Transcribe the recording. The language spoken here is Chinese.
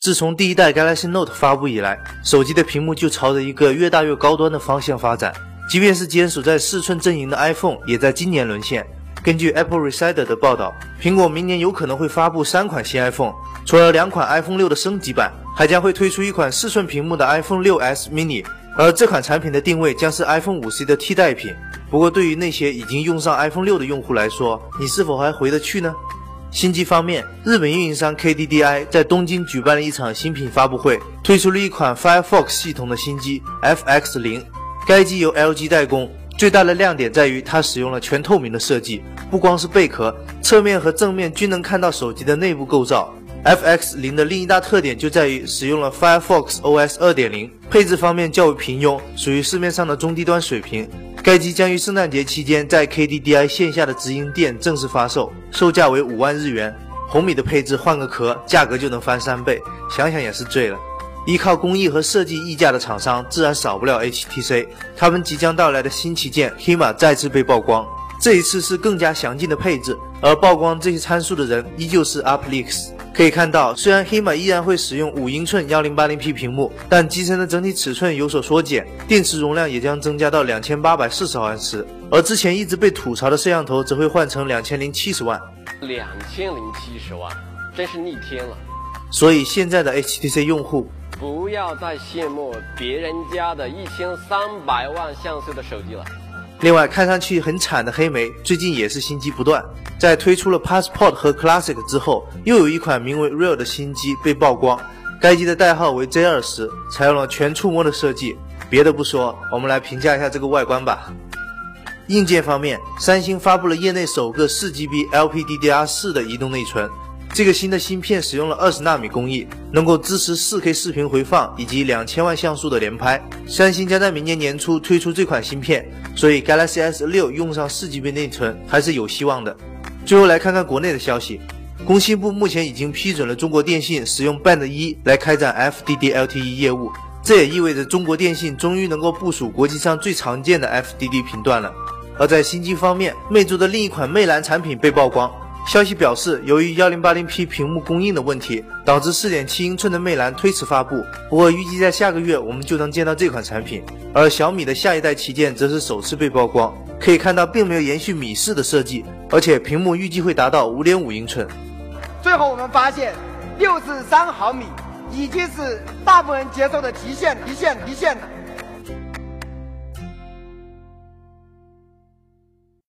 自从第一代 Galaxy Note 发布以来，手机的屏幕就朝着一个越大越高端的方向发展。即便是坚守在四寸阵营的 iPhone，也在今年沦陷。根据 Apple Insider 的报道，苹果明年有可能会发布三款新 iPhone，除了两款 iPhone 六的升级版，还将会推出一款四寸屏幕的 iPhone 6s mini，而这款产品的定位将是 iPhone 5C 的替代品。不过，对于那些已经用上 iPhone 六的用户来说，你是否还回得去呢？新机方面，日本运营商 KDDI 在东京举办了一场新品发布会，推出了一款 Firefox 系统的新机 FX 零。该机由 LG 代工，最大的亮点在于它使用了全透明的设计，不光是贝壳，侧面和正面均能看到手机的内部构造。FX 零的另一大特点就在于使用了 Firefox OS 二点零，配置方面较为平庸，属于市面上的中低端水平。该机将于圣诞节期间在 KDDI 线下的直营店正式发售，售价为五万日元。红米的配置换个壳，价格就能翻三倍，想想也是醉了。依靠工艺和设计溢价的厂商自然少不了 HTC，他们即将到来的新旗舰 HIMA 再次被曝光，这一次是更加详尽的配置，而曝光这些参数的人依旧是 UpLeaks。可以看到，虽然黑马依然会使用五英寸幺零八零 P 屏幕，但机身的整体尺寸有所缩减，电池容量也将增加到两千八百四十毫安时，而之前一直被吐槽的摄像头则会换成两千零七十万。两千零七十万，真是逆天了。所以现在的 HTC 用户不要再羡慕别人家的一千三百万像素的手机了。另外，看上去很惨的黑莓最近也是新机不断。在推出了 Passport 和 Classic 之后，又有一款名为 Real 的新机被曝光。该机的代号为 Z 二十，采用了全触摸的设计。别的不说，我们来评价一下这个外观吧。硬件方面，三星发布了业内首个 4GB LPDDR4 的移动内存。这个新的芯片使用了二十纳米工艺，能够支持 4K 视频回放以及两千万像素的连拍。三星将在明年年初推出这款芯片，所以 Galaxy S 六用上 4GB 内存还是有希望的。最后来看看国内的消息，工信部目前已经批准了中国电信使用 Band 一来开展 FDD LTE 业务，这也意味着中国电信终于能够部署国际上最常见的 FDD 频段了。而在新机方面，魅族的另一款魅蓝产品被曝光。消息表示，由于幺零八零 P 屏幕供应的问题，导致四点七英寸的魅蓝推迟发布。不过，预计在下个月我们就能见到这款产品。而小米的下一代旗舰则是首次被曝光，可以看到并没有延续米四的设计，而且屏幕预计会达到五点五英寸。最后，我们发现六十三毫米已经是大部分人接受的极限，极限，极限了。